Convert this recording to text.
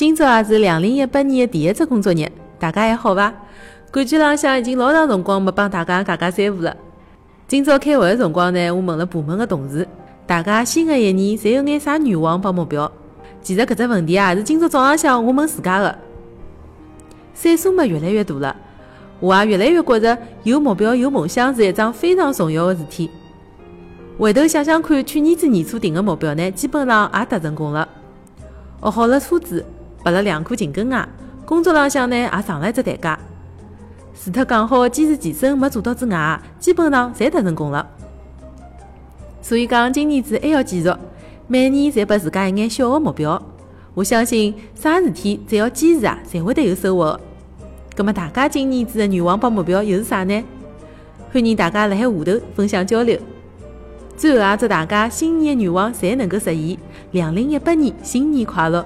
今朝也是两零一八年的第一只工作日，大家还好伐？感觉浪向已经老长辰光没帮大家讲讲三胡了。今朝开会的辰光呢，我问了部门的同事，大家新的一年侪有眼啥愿望帮目标？其实搿只问题啊，是今朝早浪向我问自家的。岁数嘛越来越大了，我也越来越觉着有目标、有梦想是一桩非常重要的事体。回头想想看，去年子年初定的目标呢，基本上也达成功了，学好了车子。拔了两颗颈根牙，工作浪向呢也上了一只台阶。除脱讲好坚持健身没做到之外，基本上侪达成功了。所以讲，今年子还要继续，每年侪拨自家一眼小的目标。我相信啥事体只要坚持啊，侪会得有收获。葛么大家今年子的愿望帮目标又是啥呢？欢迎大家辣海下头分享交流。最后也祝大家新年的愿望侪能够实现，两零一八年新年快乐！